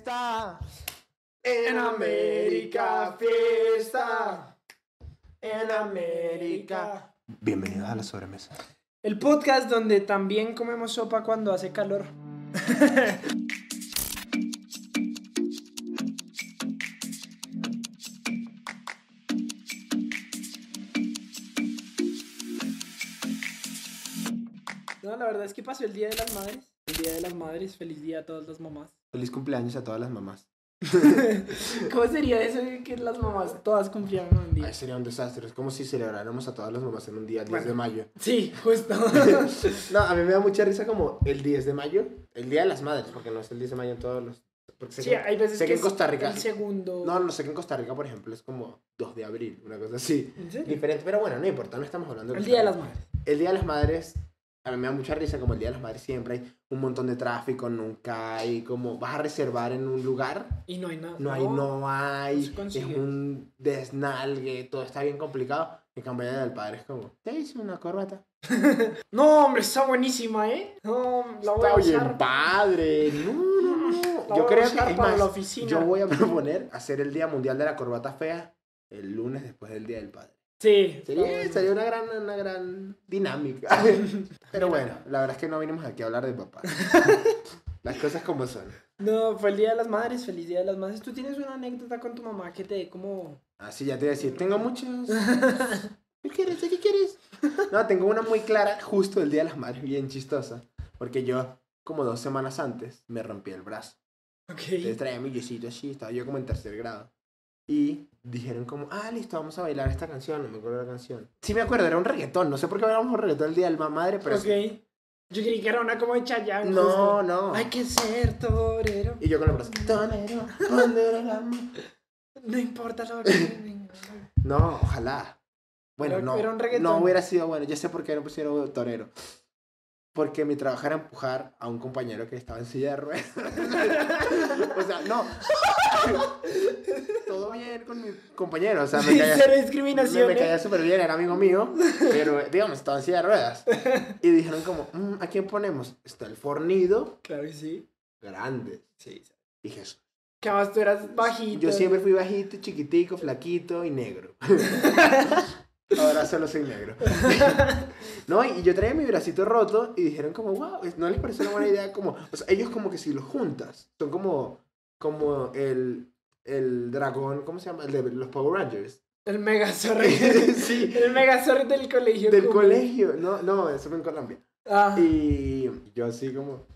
fiesta. En América, fiesta. En América. Bienvenidos a la sobremesa. El podcast donde también comemos sopa cuando hace calor. No, la verdad es que pasó el Día de las Madres. El Día de las Madres, feliz día a todas las mamás. Feliz cumpleaños a todas las mamás. ¿Cómo sería eso de que las mamás todas cumplieran un día? Ay, sería un desastre. Es como si celebráramos a todas las mamás en un día, 10 Bueno. de mayo. Sí, justo. no, a mí me da mucha risa como el 10 de mayo, el Día de las Madres, porque no es el 10 de mayo en todos los... Porque sé Sí, que, hay veces sé que que en es Costa Rica... el segundo. No, no sé que en Costa Rica, por ejemplo, es como 2 de abril, una cosa así. ¿En serio? Diferente, pero bueno, no importa, no estamos hablando de El Costa Día de las Madres. El Día de las Madres, a mí me da mucha risa, como el Día de las Madres siempre hay un montón de tráfico, nunca hay, como vas a reservar en un lugar, Y no hay nada. no hay, no hay, es un desnalgue, todo está bien complicado. En cambio, el Día del Padre es como, te hice una corbata. No, hombre, está buenísima, ¿eh? No, la voy a Está bien usar. padre, no, no, no. La Yo a creo que, es más, la oficina. yo voy a proponer hacer el Día Mundial de la Corbata Fea el lunes después del Día del Padre. Sí. Sería, sería una, gran, una gran dinámica. Pero bueno, la verdad es que no vinimos aquí a hablar de papá. Las cosas como son. No, fue el Día de las Madres, feliz Día de las Madres. ¿Tú tienes una anécdota con tu mamá que te dé como... Así ya te voy a decir, tengo muchos. ¿Qué quieres? ¿De qué quieres? No, tengo una muy clara justo el Día de las Madres, bien chistosa. Porque yo, como dos semanas antes, me rompí el brazo. Entonces Ok. traía mi yesito así, estaba yo como en tercer grado. Y dijeron como, ah, listo, vamos a bailar esta canción, no me acuerdo la canción. Sí me acuerdo, era un reggaetón, no sé por qué bailamos un reggaetón el Día del Madre, pero... Ok. Yo creí que era una como de Chayanne. No, justo. no. Hay que ser torero. Y yo con el brazo, torero, torero, amor". No importa lo que. No, ojalá. Bueno, no. era un reggaetón. No hubiera sido bueno. Ya sé por qué no pusieron torero. Porque mi trabajo era empujar a un compañero que estaba en silla de ruedas. o sea, no. Todo bien con mi compañero. O sea, me Sí, caía, cero me, discriminación. me ¿eh? caía súper bien, era amigo mío. Pero, digamos, estaba en silla de ruedas. Y dijeron como, "Mm, ¿a quién ponemos? Está el fornido Claro que sí. grande. Sí. Y Jesús. Que además tú eras bajito. Yo siempre fui bajito, chiquitico, flaquito y negro. Ahora solo soy negro. no, y yo traía mi bracito roto y dijeron como, wow, ¿no les parece una buena idea? Como, o sea, ellos como que si los juntas, son como, como el, el dragón, ¿cómo se llama? El de los Power Rangers. El Megazord. sí, El Megazord del colegio. del colegio. No, no, eso fue en Colombia. Ah. Y yo así como...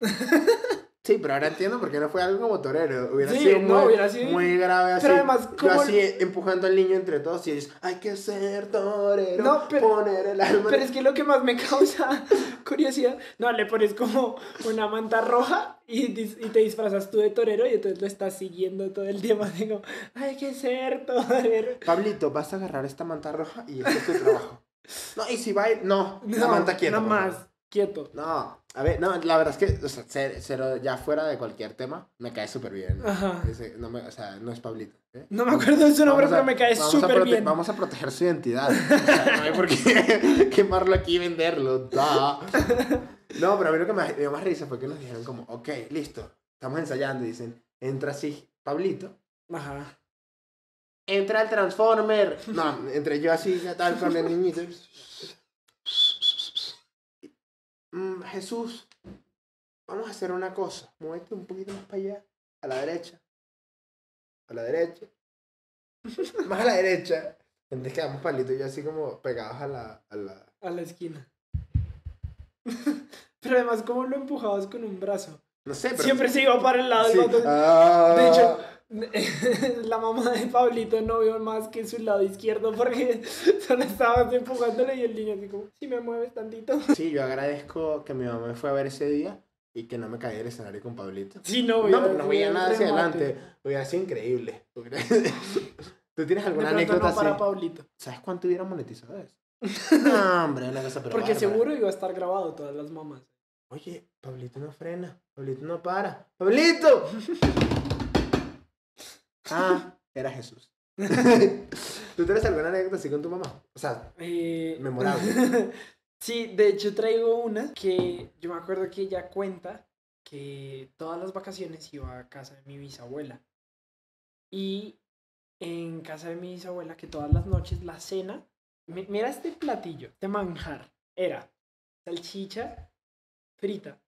Sí, pero ahora entiendo por qué no fue algo como torero. Hubiera Sí, sido no, muy, hubiera sido- muy grave así. Pero además, yo ¿cómo- así empujando al niño entre todos y ellos, hay que ser torero, No, pero- poner el alma. Pero es que lo que más me causa curiosidad, no, le pones como una manta roja y, te disfrazas tú de torero y entonces lo estás siguiendo todo el tiempo. Así como, hay que ser torero. Pablito, vas a agarrar esta manta roja y ese es tu trabajo. No, y si va, no, la manta quieta. Nada más. Quieto. No, a ver, no, la verdad es que, o sea, cer- cero, ya fuera de cualquier tema, me cae súper bien. Ajá. Ese, no me, o sea, no es Pablito. ¿eh? No me acuerdo de su nombre, pero me cae súper bien. Vamos a proteger su identidad. O sea, no hay por qué quemarlo aquí y venderlo. da. No, pero a mí lo que me dio más risa fue que nos dijeron como, ok, listo, estamos ensayando y dicen, entra así, Pablito, Ajá. entra el Transformer. No, entre yo así, ya tal, con el niñito. Mm, Jesús, vamos a hacer una cosa. Muévete un poquito más para allá, a la derecha. A la derecha. Más a la derecha. Entonces quedamos Pablito y yo así como pegados a la... A la... A la esquina. pero además, ¿cómo lo empujabas con un brazo? No sé, pero... Siempre se iba para el lado Sí. del otro. Ah. De hecho, la mamá de Pablito no vio más que su lado izquierdo porque solo estabas empujándole y el niño así como, si me mueves tantito. Sí, yo agradezco que mi mamá me fue a ver ese día y que no me caí del escenario con Pablito. Sí, no, No, no veía nada hacia remate. adelante. Hubiera sido increíble. ¿Tú tienes alguna anécdota no para así? Pablito. ¿Sabes cuánto hubiera monetizado eso? No, hombre, una cosa pero Porque bárbara. seguro iba a estar grabado todas las mamás. Oye, Pablito no frena. Pablito no para. ¡Pablito! Ah, era Jesús. ¿Tú tienes alguna anécdota así con tu mamá? O sea, Eh, Memorable. sí, de hecho traigo una que yo me acuerdo que ella cuenta que todas las vacaciones iba a casa de mi bisabuela. Y en casa de mi bisabuela, que todas las noches la cena, mi- mira este platillo de manjar, era salchicha frita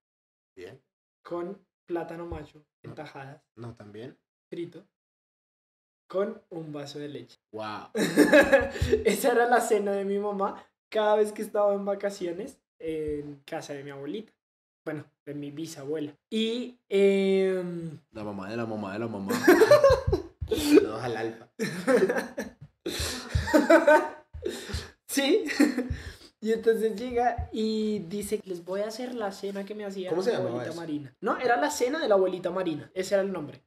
Bien. con plátano macho en tajadas, No, también. frito, con un vaso de leche. Wow. Esa era la cena de mi mamá cada vez que estaba en vacaciones en casa de mi abuelita. Bueno, de mi bisabuela. Y em, La mamá de la mamá de la mamá. Saludos al alfa. sí. Y entonces llega y dice, les voy a hacer la cena que me hacía ¿Cómo la abuelita eso? Marina. No, era la cena de la abuelita Marina. Ese era el nombre.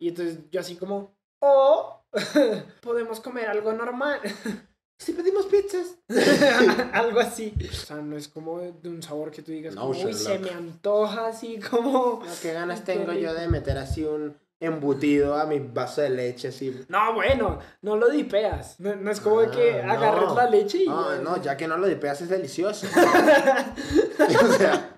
Y entonces yo así como, oh, podemos comer algo normal. Si pedimos pizzas. algo así. O sea, no es como de un sabor que tú digas, No, como, uy, se me antoja así como... No, qué ganas tengo yo de meter así un embutido a mi vaso de leche así. No, bueno, no lo dipeas. No, no es como de que Ah, agarres no. la leche y... No, no, ya que no lo dipeas es delicioso. o sea,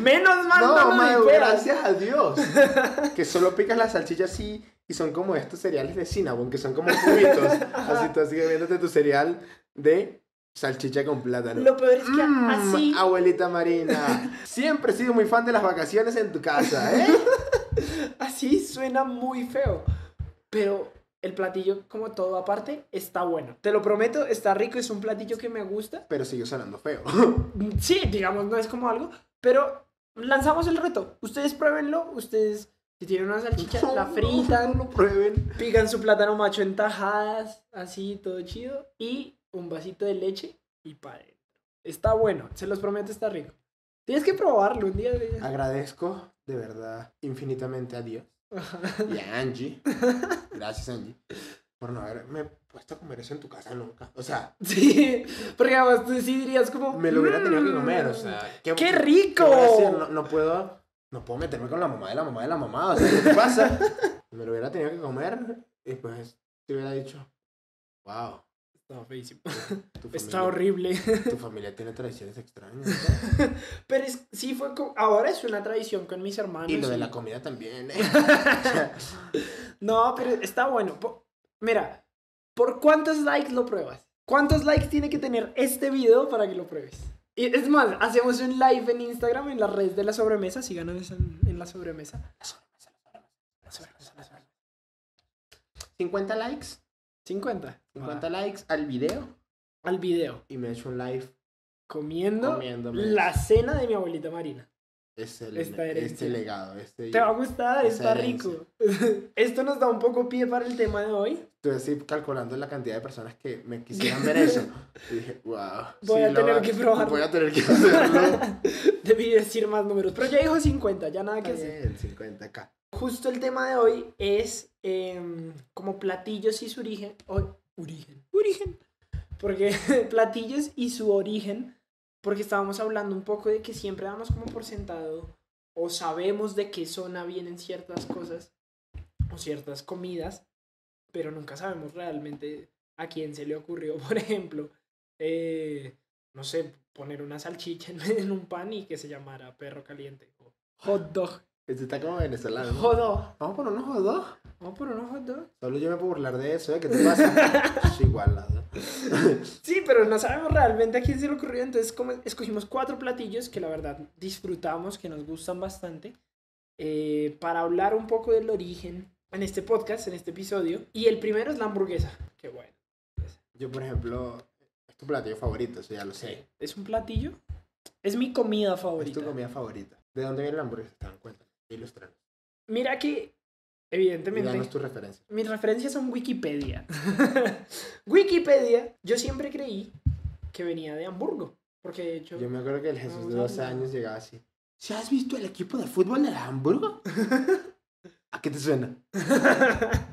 Menos mal no, no, lo Mau, dipeas. gracias a Dios. Que solo picas la salchicha así y son como estos cereales de Cinnabon, que son como cubitos. Así tú así viéndote tu cereal de salchicha con plátano. Lo peor es que Mm, así... Abuelita Marina, siempre he sido muy fan de las vacaciones en tu casa, ¿eh? Así suena muy feo. Pero el platillo, como todo aparte, está bueno. Te lo prometo, está rico, es un platillo que me gusta. Pero sigue sonando feo. Sí, digamos, no es como algo. Pero lanzamos el reto. Ustedes pruébenlo. Ustedes, si tienen una salchicha, la fritan, No prueben. pican su plátano macho en tajadas, así, todo chido. Y un vasito de leche y para. Está bueno, se los prometo, está rico. Tienes que probarlo un día. de- Agradezco de verdad infinitamente a Dios y a Angie. Gracias, Angie. Por no haberme puesto a comer eso en tu casa nunca. O sea, Sí, porque además tú sí dirías como... me lo hubiera tenido que "Mm, comer. O sea, ¿qué, ¡Qué qué rico! hacer? No, no puedo. No puedo meterme con la mamá de la mamá de la mamá. O sea, ¿qué te pasa? Me lo hubiera tenido que comer y pues te hubiera dicho, wow. Está feísimo. Está horrible. Tu familia tiene tradiciones extrañas. Pero es, sí fue como... Ahora es una tradición con mis hermanos. Y lo de y- la comida también. ¿eh? No, pero está bueno. Mira, ¿por cuántos likes lo pruebas? ¿Cuántos likes tiene que tener este video para que lo pruebes? Y es más, hacemos un live en Instagram en las redes de la sobremesa. Síganos en, en la sobremesa. 50 likes. 50. 50 likes al video. Al video. Y me he hecho un live Comiendo comiéndome la cena de mi abuelita Marina. este, este legado. Este, Te va a gustar, está rico. Esto nos da un poco pie para el tema de hoy. Estoy así calculando la cantidad de personas que me quisieran ver eso. Y dije, wow. Voy a tener que probarlo. Voy a tener que hacerlo. Debí decir más números, pero ya dijo 50, ya nada que hacer. bien, 50k. Justo el tema de hoy es em, como platillos y su origen. o- origen. Origen. Porque platillos y su origen. Porque estábamos hablando un poco de que siempre damos como por sentado o sabemos de qué zona vienen ciertas cosas o ciertas comidas, pero nunca sabemos realmente a quién se le ocurrió, por ejemplo, eh, no sé, poner una salchicha en un pan y que se llamara perro caliente o hot dog. Este está como venezolano. ¿no? Dog. Vamos por unos dog. Vamos por unos dog. Solo yo me puedo burlar de eso, ¿eh? ¿Qué te pasa? Es igual, lado. Sí, pero no sabemos realmente a quién se le ocurrió. Entonces, como escogimos cuatro platillos que la verdad disfrutamos, que nos gustan bastante, eh, para hablar un poco del origen en este podcast, en este episodio. Y el primero es la hamburguesa. Qué bueno. Yo, por ejemplo, es tu platillo favorito, eso ya lo sé. ¿Es un platillo? Es mi comida Es favorita. tu comida favorita. ¿De dónde viene la hamburguesa? ¿Te dan cuenta? Ilustranos. Mira que, Y evidentemente, danos tu referencia. mis referencias son Wikipedia. Wikipedia, yo siempre creí que venía de Hamburgo. Porque de hecho... Yo me acuerdo que el Jesús de Vamos a 12 hablar. años llegaba así. ¿Si has visto el equipo de fútbol del Hamburgo? ¿A qué te suena?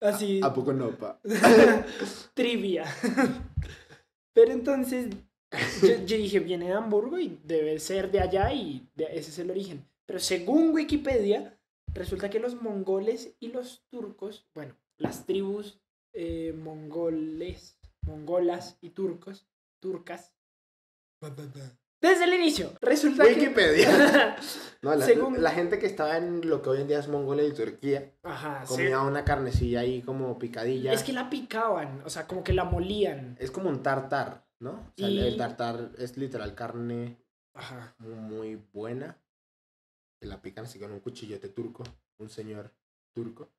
Así... ¿A poco no, pa? trivia. Pero entonces yo, yo dije, viene de Hamburgo y debe ser de allá y de- ese es el origen. Pero según Wikipedia, resulta que los mongoles y los turcos, bueno, las tribus eh, mongoles, mongolas y turcos, turcas, Desde el inicio, resulta que... Wikipedia. No, la, Según- la gente que estaba en lo que hoy en día es Mongolia y Turquía Ajá, sí. comía una carnecilla ahí como picadilla. Es que la picaban, o sea, como que la molían. Es como un tartar, ¿no? O sea, Y- el tartar es literal carne Ajá. muy buena. La pican así con un cuchillote turco. Un señor turco.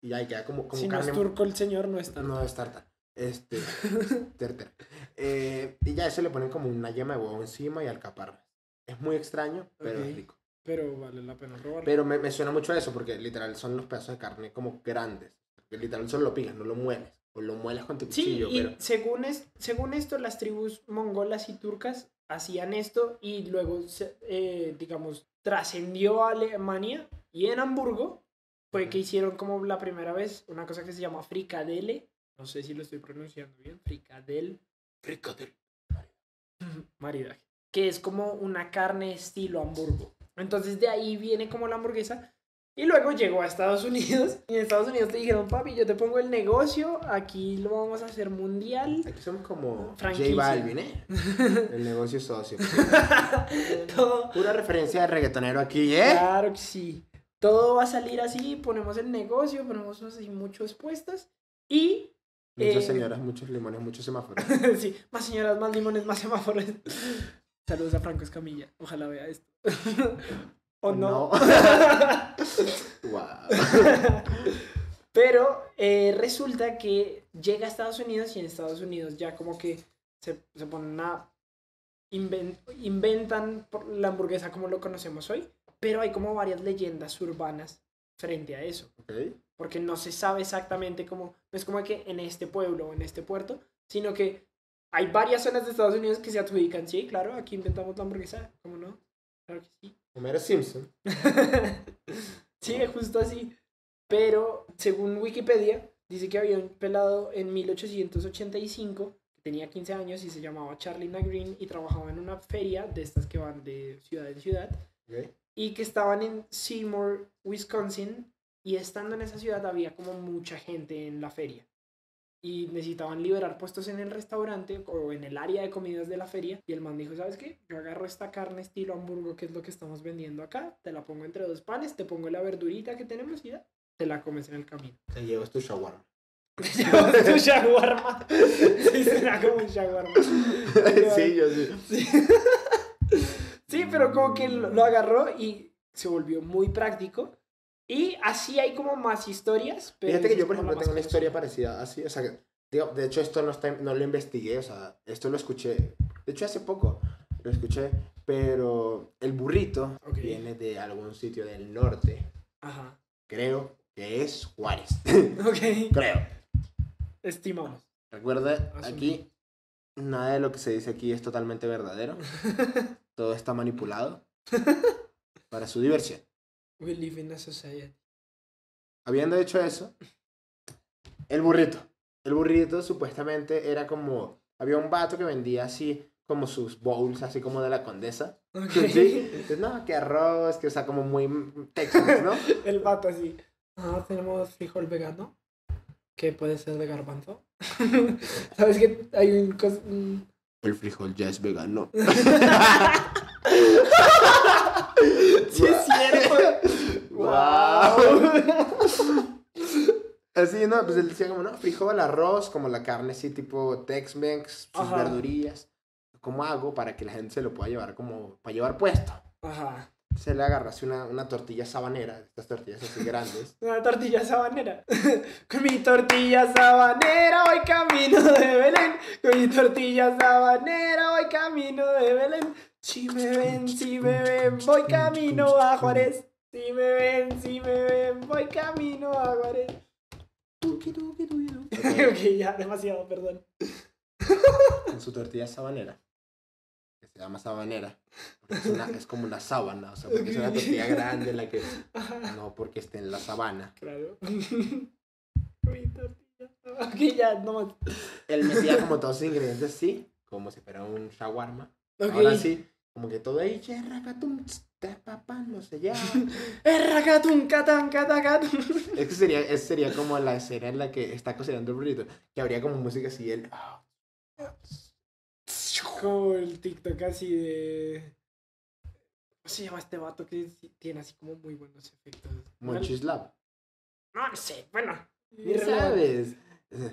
Y ahí queda como, como si no es carne. turco el señor, no está. No es tartar. Este. terter. Eh, y ya eso le ponen como una yema de huevo encima y alcaparras. Es muy extraño, pero Ok. es rico. Pero vale la pena probarlo. Pero me, me suena mucho a eso porque literal son los pedazos de carne como grandes. Que literal solo lo picas, no lo mueles. O lo mueles con tu Sí, cuchillo, y pero. según, es, según esto, las tribus mongolas y turcas hacían esto y luego, eh, digamos, trascendió a Alemania y en Hamburgo fue que hicieron como la primera vez una cosa que se llama fricadelle. No sé si lo estoy pronunciando bien. Fricadel. Fricadel. Maridaje. Que es como una carne estilo Hamburgo. Entonces de ahí viene como la hamburguesa. Y luego llegó a Estados Unidos. Y en Estados Unidos te dijeron, papi, yo te pongo el negocio. Aquí lo vamos a hacer mundial. Aquí somos como Franquicia. J Balvin, ¿eh? El negocio socio. Todo. Pura referencia de reggaetonero aquí, ¿eh? Claro que sí. Todo va a salir así. Ponemos el negocio, ponemos así muchos puestos. Y. Muchas eh, señoras, muchos limones, muchos semáforos. sí, más señoras, más limones, más semáforos. Saludos a Franco Escamilla. Ojalá vea esto. O no. wow. Pero eh, resulta que llega a Estados Unidos y en Estados Unidos ya como que se, se ponen a... inven- inventan la hamburguesa como lo conocemos hoy, pero hay como varias leyendas urbanas frente a eso, porque no se sabe exactamente cómo, no es como que en este pueblo o en este puerto, sino que hay varias zonas de Estados Unidos que se adjudican, sí, claro, aquí inventamos la hamburguesa, ¿cómo no? Claro que sí. Homero Simpson. sí, es justo así. Pero según Wikipedia, dice que había un pelado en 1885 que tenía 15 años y se llamaba Charlie Green y trabajaba en una feria de estas que van de ciudad en ciudad y que estaban en Seymour, Wisconsin y estando en esa ciudad había como mucha gente en la feria y necesitaban liberar puestos en el restaurante o en el área de comidas de la feria y el man dijo, ¿sabes qué? Yo agarro esta carne estilo hamburgo que es lo que estamos vendiendo acá, te la pongo entre dos panes, te pongo la verdurita que tenemos y ya, te la comes en el camino. Te llevas tu shawarma. Te llevas tu shawarma. Sí, será como un shawarma. sí, yo sí. Sí. Sí, pero como que lo, lo agarró y se volvió muy práctico. Y así hay como más historias. Pero Fíjate que yo, por ejemplo, tengo una historia parecida así. O sea, que, digo, de hecho, esto no, está, no lo investigué. O sea, esto lo escuché. De hecho, hace poco lo escuché. Pero el burrito viene de algún sitio del norte. Ajá. Creo que es Juárez. Ok. Creo. Estimamos. Recuerda, aquí nada de lo que se dice aquí es totalmente verdadero. Todo está manipulado para su diversión. We live in a society. Habiendo hecho eso, el burrito. El burrito supuestamente era como. Había un vato que vendía así como sus bowls, así como de la condesa. Ok. Sí. Entonces, no, que arroz, que o sea, como muy texas, ¿no? El vato así. Ah, tenemos frijol vegano. Que puede ser de garbanzo. ¿Sabes que hay un- El frijol ya es vegano. Sí, es cierto. Wow. Así, ¿no? Pues él decía como, no, frijol, arroz, como la carne así tipo Tex-Mex, sus Ajá. verdurillas. ¿Cómo hago para que la gente se lo pueda llevar como, para llevar puesto? Ajá. Se le agarra así una, una tortilla sabanera, estas tortillas así grandes. Una tortilla sabanera. Con mi tortilla sabanera voy camino de Belén. Con mi tortilla sabanera voy camino de Belén. Si me ven, si me ven, voy camino a Juárez. Si me ven, si me ven, voy camino a Juárez. Tuki, tuki, tuki, tuki. ok, Ok, ya, demasiado, perdón. Con su tortilla sabanera. Que se llama sabanera. porque es, una- es como una sábana, o sea, porque es una tortilla grande la que... No porque esté en la sabana. claro. Mi tortilla. Ok, ya, no más. Él metía como todos sus ingredientes así, como si fuera un shawarma. Ok. Ahora sí, como que todo ahí, racatum, papá, no sé ya. Erracatun, catán, catacatun. Es que sería, es, sería como la escena en la que está cocinando el burrito, que habría como música así, el... como el TikTok así de. ¿Cómo se llama este vato que tiene así como muy buenos efectos? Monchislab. No, no sé, bueno. Ni sabes.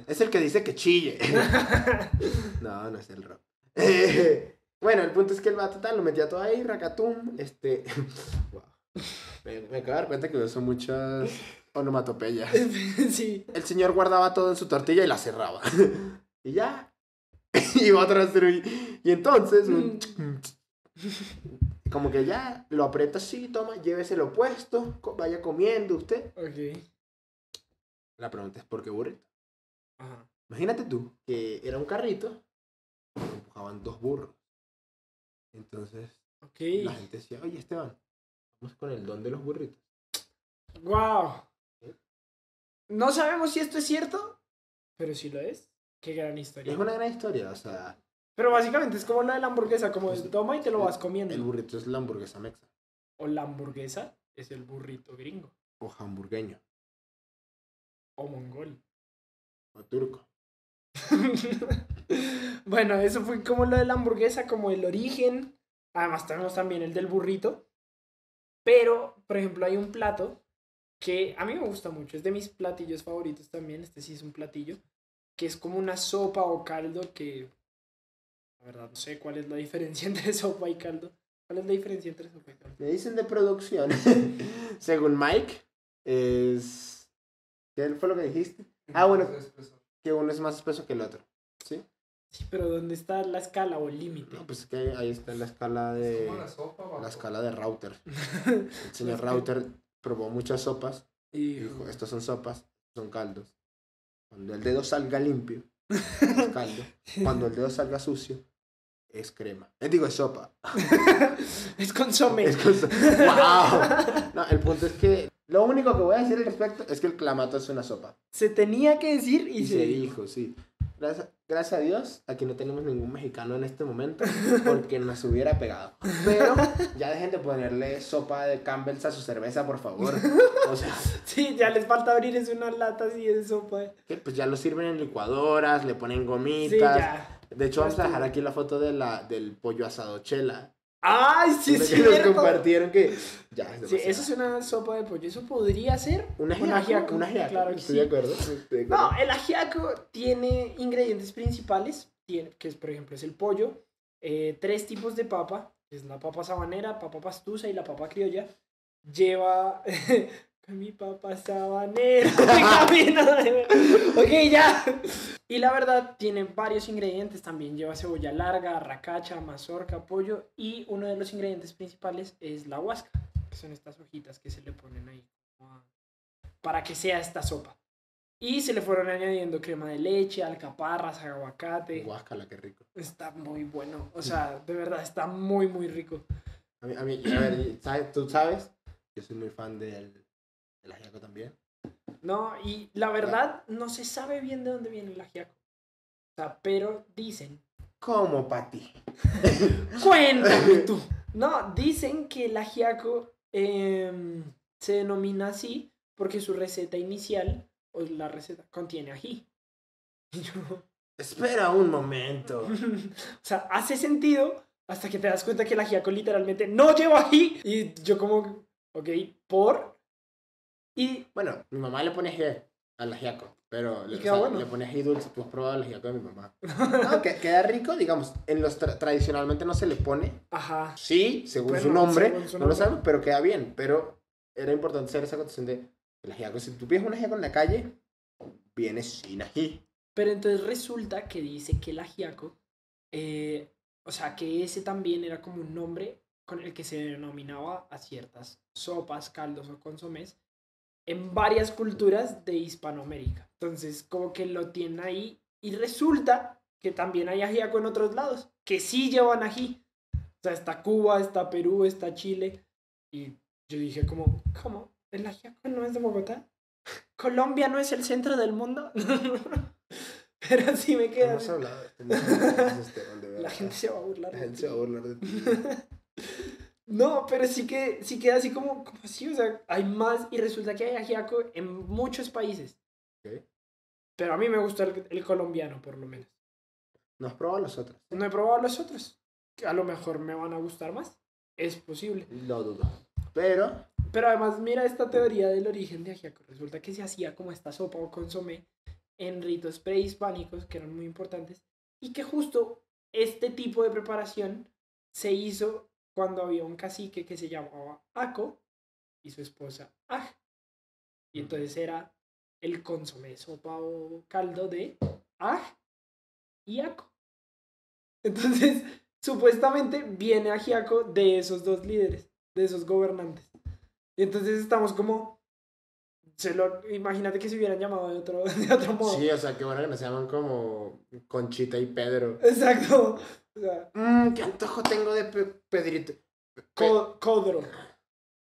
Es el que dice que chille. no, no es el rock. Bueno, el punto es que el vato tal lo metía todo ahí, racatum. Este. wow. Me, me acabo de dar cuenta que uso muchas onomatopeyas. sí. El señor guardaba todo en su tortilla y la cerraba. y ya. Iba otra vez. Y entonces, un como que ya lo aprieta así, toma, lléveselo puesto, co- vaya comiendo usted. Ok. La pregunta es: ¿por qué burrito? Ajá. Imagínate tú que era un carrito, y lo empujaban dos burros. Entonces la gente decía: Oye, Esteban, vamos con el don de los burritos. Wow. No sabemos si esto es cierto, pero si lo es. Qué gran historia. Es una gran historia, o sea, Pero básicamente es como la de la hamburguesa, como Pues, el toma y te lo vas comiendo. el burrito es la hamburguesa mexa O la hamburguesa es el burrito gringo. o hamburgueño O mongol. o turco. bueno, eso fue como lo de la hamburguesa, como el origen. Además tenemos también el del burrito. Pero, por ejemplo, hay un plato que a mí me gusta mucho. Es de mis platillos favoritos también. Este sí es un platillo. Que es como una sopa o caldo que... La verdad, no sé cuál es la diferencia entre sopa y caldo. ¿Cuál es la diferencia entre sopa y caldo? Me dicen de producción. Según Mike, es. ¿Qué fue lo que dijiste? Ah, bueno. Que uno es más espeso que el otro. ¿Sí? Sí, pero ¿dónde está la escala o el límite? No, pues es que ahí está la escala de. Como la sopa, La escala de Router. El señor Router probó muchas sopas y dijo: Estos son sopas, son caldos. Cuando el dedo salga limpio, es caldo. Cuando el dedo salga sucio, es crema. Eh, digo, es sopa. es consomé. Es cosa- ¡Wow! No, el punto es que lo único que voy a decir al respecto es que el clamato es una sopa. Se tenía que decir y, Y se dijo, sí. Gracias, gracias a Dios, aquí no tenemos ningún mexicano en este momento porque nos hubiera pegado. Pero ya dejen de ponerle sopa de Campbell's a su cerveza, por favor. O sea, Sí, ya les falta abrir es una lata así de sopa. que pues ya lo sirven en licuadoras, le ponen gomitas. Sí, ya. De hecho, vamos a dejar aquí la foto de la, del pollo asado chela. ¡Ay, sí, que nos compartieron que ya es Sí, eso es una sopa de pollo. Eso podría ser Un ajiaco, un ajiaco, Claro que estoy sí. de acuerdo. estoy de acuerdo. No, el ajiaco tiene ingredientes principales, tiene, que es, por ejemplo, es el pollo, eh, tres tipos de papa, que es la papa sabanera, papa pastusa y la papa criolla. Lleva mi camino de- Ok, ya. Y la verdad, tiene varios ingredientes también. Lleva cebolla larga, racacha, mazorca, pollo. Y uno de los ingredientes principales es la huasca, que son estas hojitas que se le ponen ahí para que sea esta sopa. Y se le fueron añadiendo crema de leche, alcaparras, aguacate. Guácala, qué rico. Está muy bueno. O sea, de verdad, está muy, muy rico. A mí, a mí, a ver, ¿sabes? ¿tú sabes? Yo soy muy fan del, del ajiaco también. No, y la verdad, no se sabe bien de dónde viene el ajiaco. O sea, pero dicen. ¿Cómo, Pati? Cuéntame tú. No, dicen que el ajiaco em, se denomina así porque su receta inicial, o la receta, contiene ají. Y yo, Espera un momento. o sea, hace sentido hasta que te das cuenta que el ajiaco literalmente no lleva ají. Y yo como, ok, ¿por? Y Bueno, mi mamá le pone ají al ajiaco, pero le, Y queda bueno. le pone ají dulce. ¿Tú has probado el ajiaco de mi mamá? No, que, queda rico, digamos. En los tra- tradicionalmente no se le pone. Ajá. Sí, según su nombre. según su no lo nombre. sabemos, pero queda bien. Pero era importante hacer esa acotación de el ajiaco. Si tú pides un ajiaco en la calle, viene sin ají. Pero entonces resulta que dice que el ajiaco, eh, o sea, que ese también era como un nombre con el que se denominaba a ciertas sopas, caldos o consomés en varias culturas de Hispanoamérica. Entonces, como que lo tienen ahí y resulta que también hay ajiaco en otros lados, que sí llevan ají. O sea, está Cuba, está Perú, está Chile. Y yo dije como, ¿cómo? ¿El ajiaco no es de Bogotá? ¿Colombia no es el centro del mundo? Pero sí me queda. Hemos hablado de Esteban, de La verdad. gente se va a burlar. La gente se va a burlar de ti. No, pero sí que sí queda así como, como así, o sea, hay más y resulta que hay ajiaco en muchos países. Pero a mí me gusta el, el colombiano, por lo menos. No has probado los otros. No he probado los otros. A lo mejor me van a gustar más. Es posible. Lo dudo. Pero, Pero además, mira esta teoría del origen de ajiaco. Resulta que se hacía como esta sopa o consomé en ritos prehispánicos que eran muy importantes y que justo este tipo de preparación se hizo cuando había un cacique que se llamaba Aco y su esposa Aj. Y entonces era el consomé, sopa o caldo de Aj y Aco. Entonces, supuestamente viene ajiaco de esos dos líderes, de esos gobernantes. Y entonces estamos como. Se lo, imagínate que se hubieran llamado de otro, de otro modo. sí, o sea, qué bueno que nos llaman como Conchita y Pedro. Exacto. O sea, Mmm, qué antojo tengo de Pedrito. Pe- co- codro.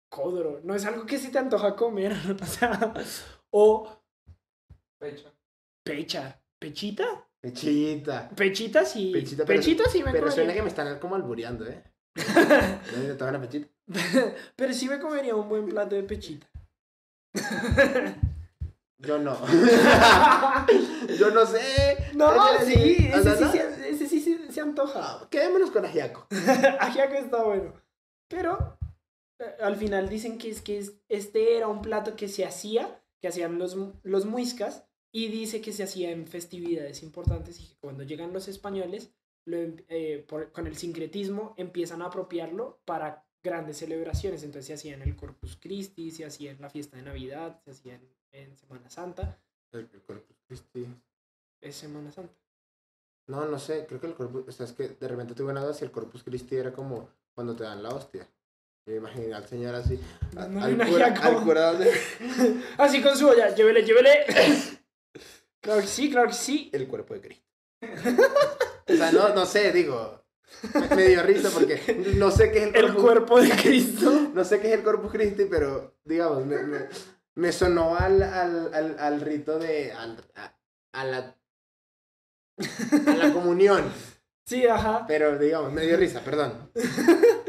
Codro. No es algo que se te antoja comer. O sea. O Fecha. pecha. ¿Pechita? Pechita. Pechita sí. Pechita, pero- Pechita sí me Pero suena comería. que me están como albureando, ¿eh? ¿No te pechita? Pero sí me comería un buen plato de pechita. Yo no. Yo no sé. No, sí, sí, sí se, antoja. Quedémonos con ajiaco. Ajiaco está bueno. Pero eh, al final dicen que es que es- este era un plato que se hacía, que hacían los, los muiscas, y dice que se hacía en festividades importantes y que cuando llegan los españoles, lo em- eh, por- con el sincretismo empiezan a apropiarlo para grandes celebraciones. Entonces se hacía en el Corpus Christi, se hacía en la fiesta de Navidad, se hacía en, en Semana Santa. El, el Corpus Christi. Es Semana Santa. No, no sé. Creo que el Corpus. O sea, es que de repente tuve una duda si el Corpus Christi era como cuando te dan la hostia. Yo me imaginé al señor así. a- al, un cura, al cura Así con su olla, llévele, llévele. claro que sí, claro que sí. el cuerpo de Cristo. o sea, no, no sé, digo. Me, me dio risa porque no sé qué es el El Corpus cuerpo de Cristo. No sé qué es el Corpus Christi, pero digamos, me, me, me sonó al, al, al, al rito de. al- a, a la. A la comunión. Sí, ajá. Pero digamos, me dio risa, perdón.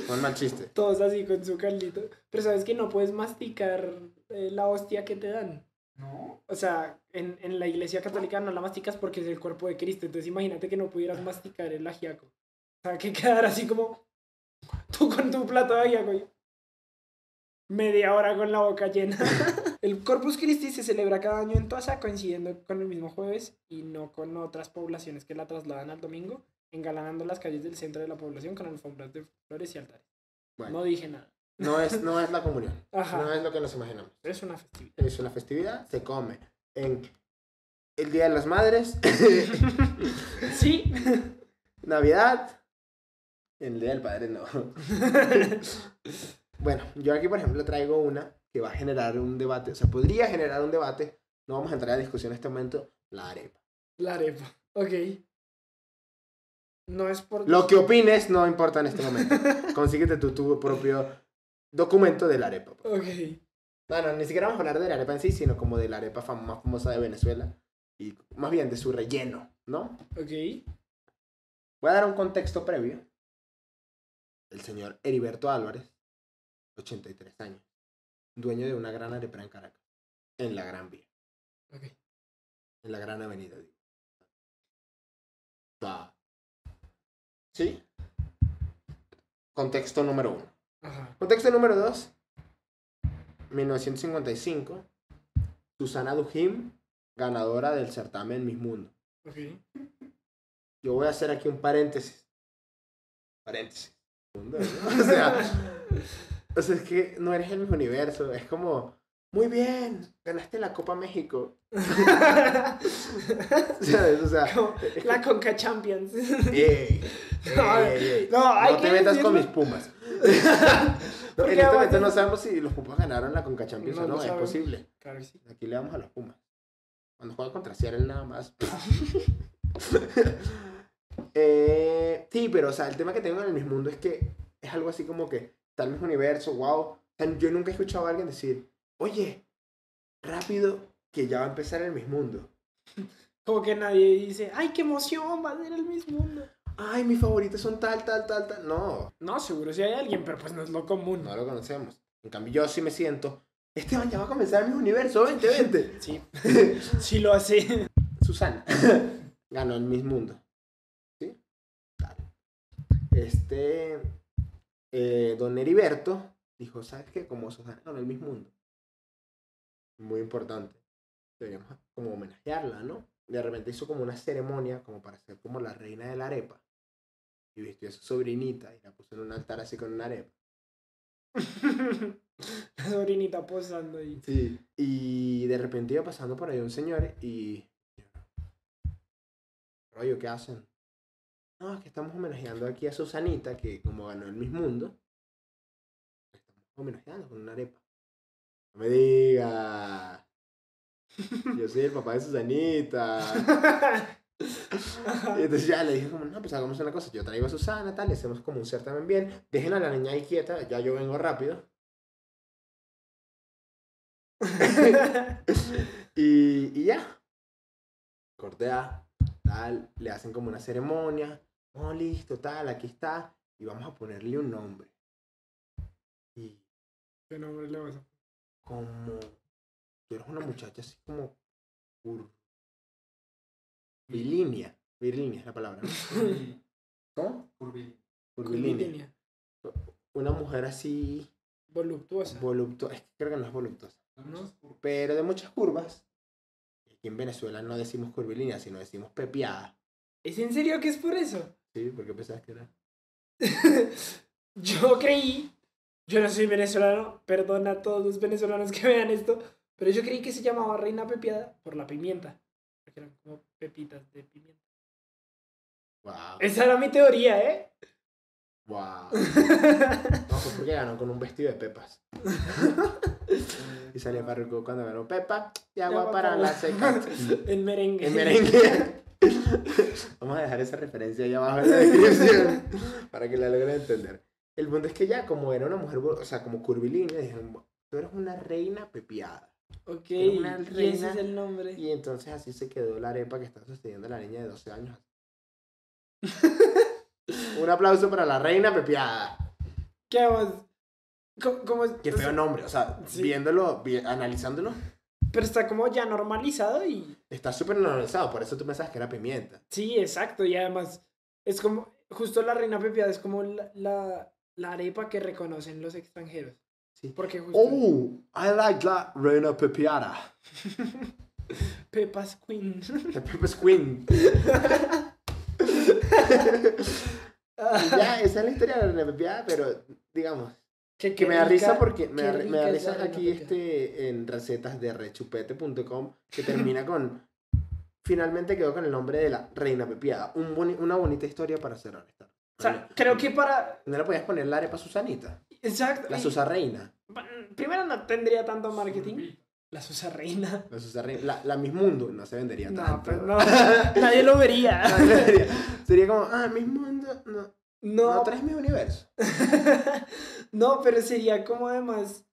Fue un mal chiste. Todos así con su caldito. Pero sabes que no puedes masticar eh, la hostia que te dan. No. O sea, en, en la iglesia católica no la masticas porque es el cuerpo de Cristo. Entonces imagínate que no pudieras masticar el ajiaco. O sea, que quedara así como tú con tu plato de ajiaco. y Media hora con la boca llena. el Corpus Christi se celebra cada año en Toasa, coincidiendo con el mismo jueves y no con otras poblaciones que la trasladan al domingo, engalanando las calles del centro de la población con alfombras de flores y altares. Bueno, No dije nada. no es, no es la comunión. Ajá. No es lo que nos imaginamos. Es una festividad. Es una festividad, se come en el Día de las Madres, sí. Navidad, en el Día del Padre no. Bueno, yo aquí, por ejemplo, traigo una que va a generar un debate, o sea, podría generar un debate. No vamos a entrar a discusión en este momento. La arepa. La arepa. Ok. No es por... Lo que opines no importa en este momento. Consíguete tu, tu propio documento de la arepa. Ok. No, no, ni siquiera vamos a hablar de la arepa en sí, sino como de la arepa fam- más famosa de Venezuela. Y más bien de su relleno, ¿no? Ok. Voy a dar un contexto previo. El señor Heriberto Álvarez, 83 años, dueño de una gran arepera en Caracas, en la Gran Vía, en la Gran Avenida, digo. Va. ¿Sí? Contexto número uno. Ajá. Contexto número dos. 1955. Susana Dujim, ganadora del certamen Miss Mundo. Ok. Yo voy a hacer aquí un paréntesis. Paréntesis. O sea, o sea, es que no eres el mismo universo. Es como, muy bien, ganaste la Copa México. ¿Sabes? O sea, Como la Conca Champions. ey, ey, No, ey, no, hay No que te metas con mis pumas. No, en este momento no sabemos si los Pumas ganaron la Conca Champions No o no, es posible. Claro sí. Aquí le damos a los Pumas. Cuando juega contra Seattle nada más. Eh, sí, pero o sea, el tema que tengo en el mismo mundo es que es algo así como que el mismo universo, wow. Yo nunca he escuchado a alguien decir, oye, rápido que ya va a empezar el mismo mundo. Como que nadie dice, ay, qué emoción, va a ser el mismo mundo. Ay, mis favoritos son tal, tal, tal, tal. No, No, seguro si hay alguien, pero pues no es lo común. no lo conocemos. En cambio, yo sí me siento, Esteban ya va a comenzar mi universo, vente, vente. Sí. sí lo hace. Susana ganó el Miss Mundo. este eh, don Heriberto dijo, ¿sabes qué? Como Susana ganó el Miss Mundo. Muy importante. Deberíamos como homenajearla, ¿no? De repente hizo como una ceremonia como para ser como la reina de la arepa. Y vistió a su sobrinita y la puso en un altar así con una arepa. La sobrinita posando ahí. Sí. Y de repente iba pasando por ahí un señor y... Rollo, ¿qué hacen? No, es que estamos homenajeando aquí a Susanita, que como ganó el Miss Mundo, estamos homenajeando con una arepa. No me digas. Yo soy el papá de Susanita. Y entonces ya le dije como, no, pues hagamos una cosa. Yo traigo a Susana, tal, le hacemos como un certamen bien. Dejen a la niña ahí quieta, ya yo vengo rápido. y, y ya. Cortea, tal, le hacen como una ceremonia. Oh, listo, tal, aquí está. Y vamos a ponerle un nombre. Y ¿Qué nombre le vas a como tú eres una muchacha así como curvilínea. Virlínea es la palabra. ¿no? ¿Cómo? Curvilínea. Curvilínea. Una mujer así Voluptuosa. voluptuosa. Es que creo que no es voluptuosa. ¿No? Pero de muchas curvas. Aquí en Venezuela no decimos curvilínea, sino decimos pepiada. ¿Es en serio que es por eso? Sí, porque pensabas que era. Yo creí, yo no soy venezolano, perdona a todos los venezolanos que vean esto, pero yo creí que se llamaba reina pepiada por la pimienta. Porque eran como pepitas de pimienta. Wow. Esa era mi teoría, ¿eh? Wow. No, fue porque ganó con un vestido de pepas. Y salía Farruko cuando ganó Pepa y agua Agua para para la la- seca. En merengue. En merengue. Vamos a dejar esa referencia ahí abajo en la descripción para que la logren entender. El punto es que ya, como era una mujer, o sea, como curvilínea, dijeron, tú eres una reina pepiada. Ok, y ese es el nombre. Y entonces así se quedó la arepa que está sosteniendo la niña de 12 años. Un aplauso para la reina pepiada. ¿Qué más? ¿Cómo, cómo es? Qué feo nombre, o sea, Sí. viéndolo, vi- analizándolo, Pero está como ya normalizado y... está súper normalizado, por eso tú pensabas que era pimienta. Sí, exacto, y además es como, justo la reina pepiada es como la, la, la arepa que reconocen los extranjeros. Sí. Porque justo Oh, I like la reina pepiada. Pepas Queen. The Pepper's Queen. Ya, esa es la historia de la reina pepiada, pero digamos, que, que me da risa porque me da, me da risa aquí este en recetas de rechupete.com que termina con finalmente quedó con el nombre de la reina pepiada un boni- una bonita historia para cerrar esta O sea, creo que para... no le podías poner la arepa Susanita Exacto. la Susa Reina Primero no tendría tanto marketing. La Susa Reina. la Susa Reina la, la Miss Mundo no se vendería No, tanto pues no. Nadie lo vería. Sería como ah Miss Mundo no no, No, traes mi universo no, pero sería como además,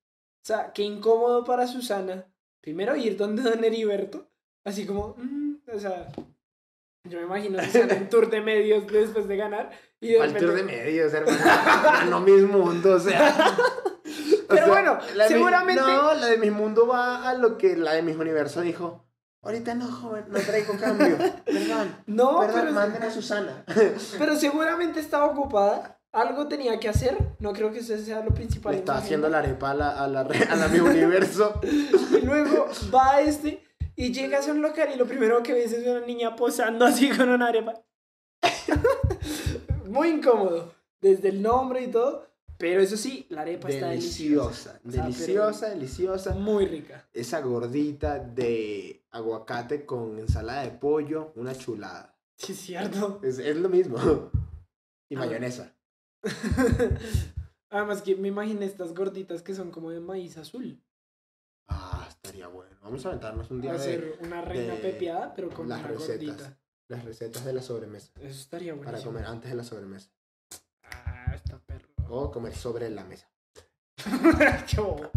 o sea, qué incómodo para Susana. Primero ir donde Don Heriberto, así como, mm, o sea, yo me imagino Susana en tour de medios después de ganar. Y de al tour de repente- medios hermano no Miss Mundo o sea o Pero sea, bueno, de mi- seguramente- no la de Miss Mundo va a lo que la de Miss Universo dijo ahorita no joven no traigo cambio perdón No, Perdón, pero, manden a Susana. pero seguramente estaba ocupada. Algo tenía que hacer. No creo que eso sea lo principal. Le está haciendo la arepa a la, a la, a la mi universo. Y luego va a este y llegas a un local y lo primero que ves es una niña posando así con una arepa. Muy incómodo. Desde el nombre y todo. Pero eso sí, la arepa está deliciosa. Deliciosa, O sea, deliciosa, deliciosa. Muy rica. Esa gordita de aguacate con ensalada de pollo, una chulada. Sí, es cierto. Es, es lo mismo. Y Ah. mayonesa. Además que me imaginé estas gorditas que son como de maíz azul. Ah, estaría bueno. Vamos a aventarnos un día de Hacer una reina de pepiada, pero con las una recetas. gordita. las recetas de la sobremesa. Eso estaría bueno. Para comer antes de la sobremesa. Ah, está perro. O comer sobre la mesa. Qué bobo.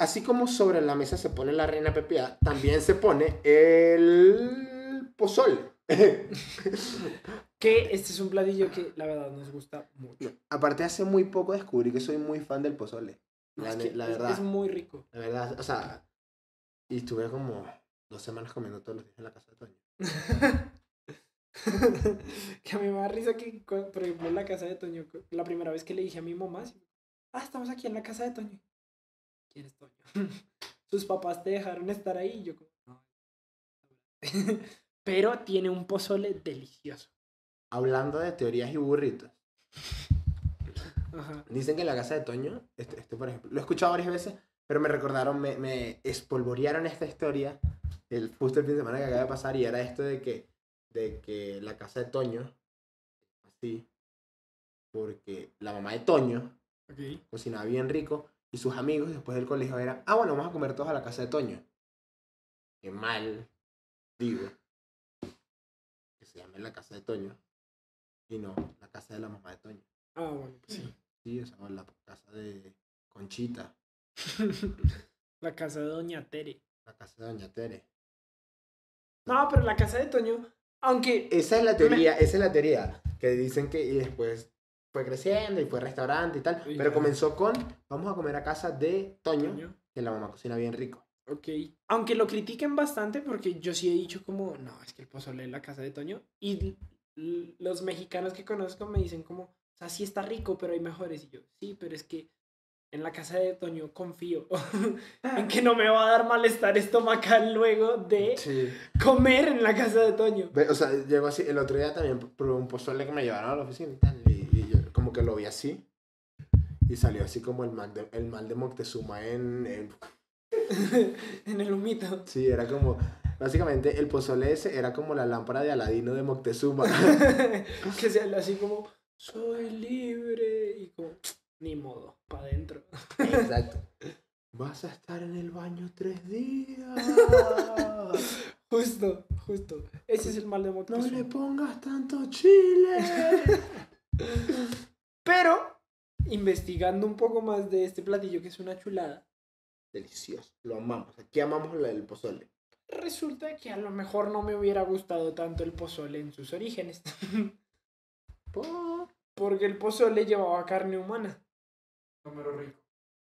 Así como sobre la mesa se pone la reina pepiada, también se pone el pozole. Que este es un platillo que la verdad nos gusta mucho. Aparte, hace muy poco descubrí que soy muy fan del pozole. La, es, que la verdad. es muy rico. La verdad, o sea. Y estuve como dos semanas comiendo todos los días en la casa de Toño. que a mí me da risa que, por ejemplo, en la casa de Toño, la primera vez que le dije a mi mamá, ah, estamos aquí en la casa de Toño. ¿Quién es Toño? Sus papás te dejaron estar ahí y yo como, no. Pero tiene un pozole delicioso. Hablando de teorías y burritos. Ajá. Dicen que en la casa de Toño, este, este por ejemplo, lo he escuchado varias veces, pero me recordaron, me, me espolvorearon esta historia el, justo el fin de semana que acaba de pasar y era esto de que, de que la casa de Toño, así, porque la mamá de Toño cocinaba bien rico y sus amigos después del colegio eran, ah, bueno, vamos a comer todos a la casa de Toño. Qué mal, digo, que se llame la casa de Toño y no la casa de la mamá de Toño. Ah, bueno, pues sí. Sí, o sea, la casa de Conchita, la casa de Doña Tere. la casa de Doña Tere. No, pero la casa de Toño, aunque Esa es la teoría, esa es la teoría. Que dicen que y después fue creciendo y fue restaurante y tal. Y Pero comenzó con, vamos a comer a casa de Toño, Toño, que la mamá cocina bien rico. Ok. Aunque lo critiquen bastante porque yo sí he dicho como, no, es que el pozole en la casa de Toño. Y los mexicanos que conozco me dicen como, o sea, sí está rico, pero hay mejores. Y yo, sí, pero es que en la casa de Toño confío en que no me va a dar malestar estomacal luego de Sí. comer en la casa de Toño. O sea, llegó así, el otro día también probé un pozole que me llevaron a la oficina y tal. Como que lo vi así. Y salió así como el mal de, el mal de Moctezuma en, en en el humito. Sí, era como. Básicamente, el pozole ese era como la lámpara de Aladino de Moctezuma. que se habla así como, soy libre. Y como, ni modo, para adentro. Exacto. Vas a estar en el baño tres días. Justo, justo. Ese es el mal de No Moctezuma. le pongas tanto chile. Pero, investigando un poco más de este platillo que es una chulada, Delicioso. Lo amamos. Aquí amamos la- el pozole. resulta que a lo mejor no me hubiera gustado tanto el pozole en sus orígenes. Po- Porque el pozole llevaba carne humana. Número rico.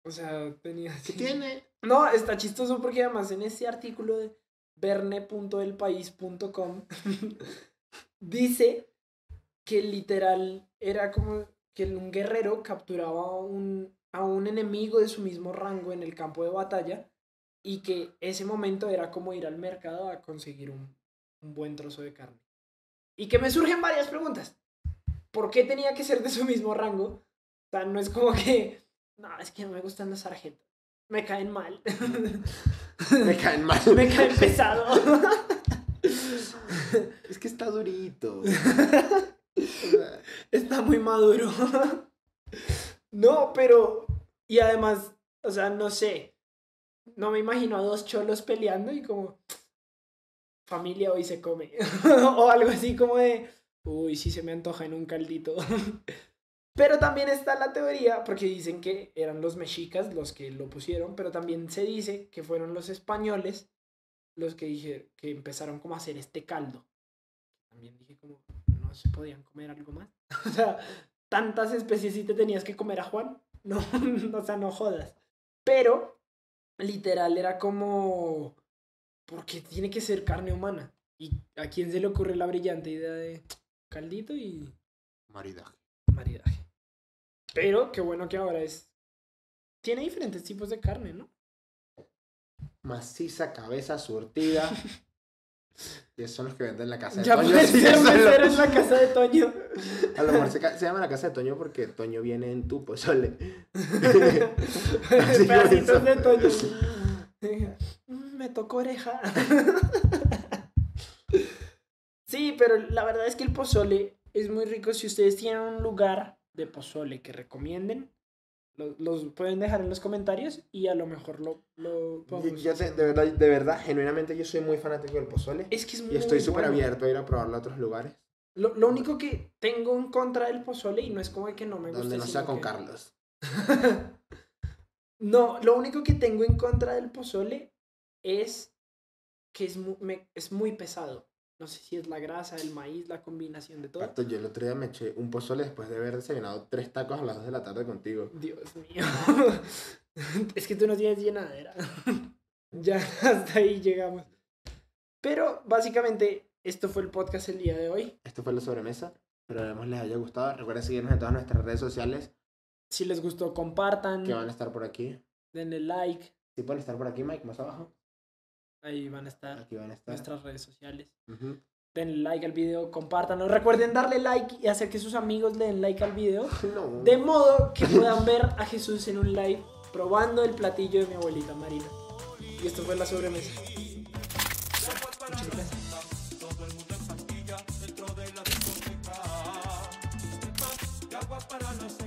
O sea, tenía... ¿Qué tiene? No, está chistoso porque además en este artículo de verne.elpaís.com dice que literal era como que un guerrero capturaba a un, a un enemigo de su mismo rango en el campo de batalla y que ese momento era como ir al mercado a conseguir un, un buen trozo de carne. Y que me surgen varias preguntas. ¿Por qué tenía que ser de su mismo rango? O sea, no es como que, no, es que no me gustan los sargentos. Me caen mal. Me caen mal. me caen pesado. Es que está durito. Está muy maduro. No, pero. Y además, o sea, no sé. No me imagino a dos cholos peleando y como. Familia hoy se come. o algo así como de. Uy, sí se me antoja en un caldito. pero también está la teoría, porque dicen que eran los mexicas los que lo pusieron, pero también se dice que fueron los españoles los que dije que empezaron como a hacer este caldo. También dije como, no se podían comer algo más. o sea, tantas especies y te tenías que comer a Juan. No, o sea, no jodas. Pero, literal, era como, porque tiene que ser carne humana. ¿Y a quién se le ocurre la brillante idea de caldito y Maridaje. maridaje? Pero, qué bueno que ahora es... Tiene diferentes tipos de carne, ¿no? Maciza, cabeza, surtida. Y esos son los que venden en la casa de Ya Toño. puedes Sí, son los- en la casa de Toño. A lo mejor se, se llama la casa de Toño porque Toño viene en tu pozole. Pedacitos de Toño. Mm, Me tocó oreja. Sí, pero la verdad es que el pozole es muy rico. Si ustedes tienen un lugar de pozole que recomienden, lo- los pueden dejar en los comentarios y a lo mejor lo, lo podemos yo te- de, verdad, de verdad, genuinamente yo soy muy fanático del pozole. Es que es muy Y estoy súper bueno. abierto a ir a probarlo a otros lugares. Lo, lo único que tengo en contra del pozole, y no es como que no me guste. Donde no sea con que- Carlos. no, lo único que tengo en contra del pozole es que es mu- me- es muy pesado. No sé si es la grasa, el maíz, la combinación de todo. Pato, yo el otro día me eché un pozole después de haber desayunado tres tacos a las 2 de la tarde contigo. Dios mío. es que tú no tienes llenadera. ya hasta ahí llegamos. Pero básicamente Esto fue el podcast el día de hoy. Esto fue la sobremesa. Esperemos les haya gustado. Recuerden seguirnos en todas nuestras redes sociales Si les gustó, compartan, que van a estar por aquí. denle like. Sí pueden estar por aquí, Mike, más abajo. Ahí van a estar Aquí van a estar. nuestras redes sociales. Denle like al video, compártanlo. Recuerden darle like y hacer que sus amigos le den like al video. No. De modo que puedan ver a Jesús en un live probando el platillo de mi abuelita Marina. Y esto fue la sobremesa. Muchas gracias. todo el mundo en pastilla dentro de la discoteca. Más de agua para.